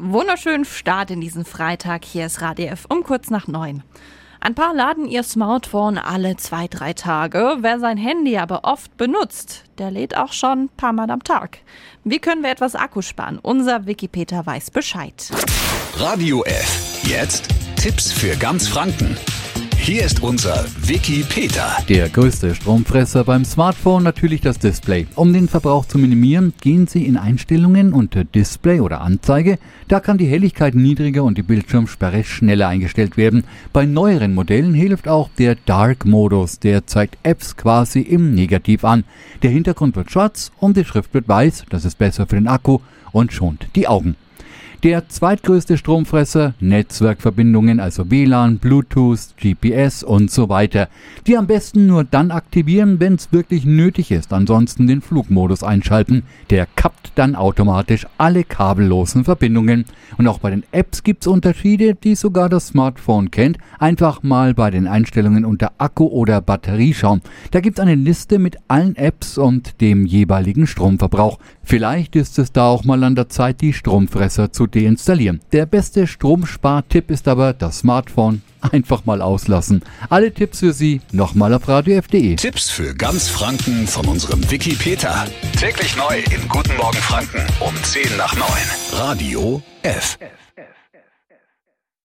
Wunderschönen Start in diesen Freitag. Hier ist Radio F um kurz nach neun. Ein paar laden ihr Smartphone alle zwei, drei Tage. Wer sein Handy aber oft benutzt, der lädt auch schon ein paar Mal am Tag. Wie können wir etwas Akku sparen? Unser Wikipedia weiß Bescheid. Radio F. Jetzt Tipps für ganz Franken. Hier ist unser Wiki Peter. Der größte Stromfresser beim Smartphone natürlich das Display. Um den Verbrauch zu minimieren, gehen Sie in Einstellungen unter Display oder Anzeige. Da kann die Helligkeit niedriger und die Bildschirmsperre schneller eingestellt werden. Bei neueren Modellen hilft auch der Dark-Modus. Der zeigt Apps quasi im Negativ an. Der Hintergrund wird schwarz und die Schrift wird weiß. Das ist besser für den Akku und schont die Augen. Der zweitgrößte Stromfresser, Netzwerkverbindungen, also WLAN, Bluetooth, GPS und so weiter. Die am besten nur dann aktivieren, wenn es wirklich nötig ist. Ansonsten den Flugmodus einschalten. Der kappt dann automatisch alle kabellosen Verbindungen. Und auch bei den Apps gibt es Unterschiede, die sogar das Smartphone kennt. Einfach mal bei den Einstellungen unter Akku oder Batterie schauen. Da gibt es eine Liste mit allen Apps und dem jeweiligen Stromverbrauch. Vielleicht ist es da auch mal an der Zeit, die Stromfresser zu deinstallieren. Der beste Stromspartipp ist aber das Smartphone einfach mal auslassen. Alle Tipps für Sie nochmal auf radiof.de. Tipps für ganz Franken von unserem Wiki Peter. Täglich neu in Guten Morgen Franken um 10 nach 9. Radio F. F.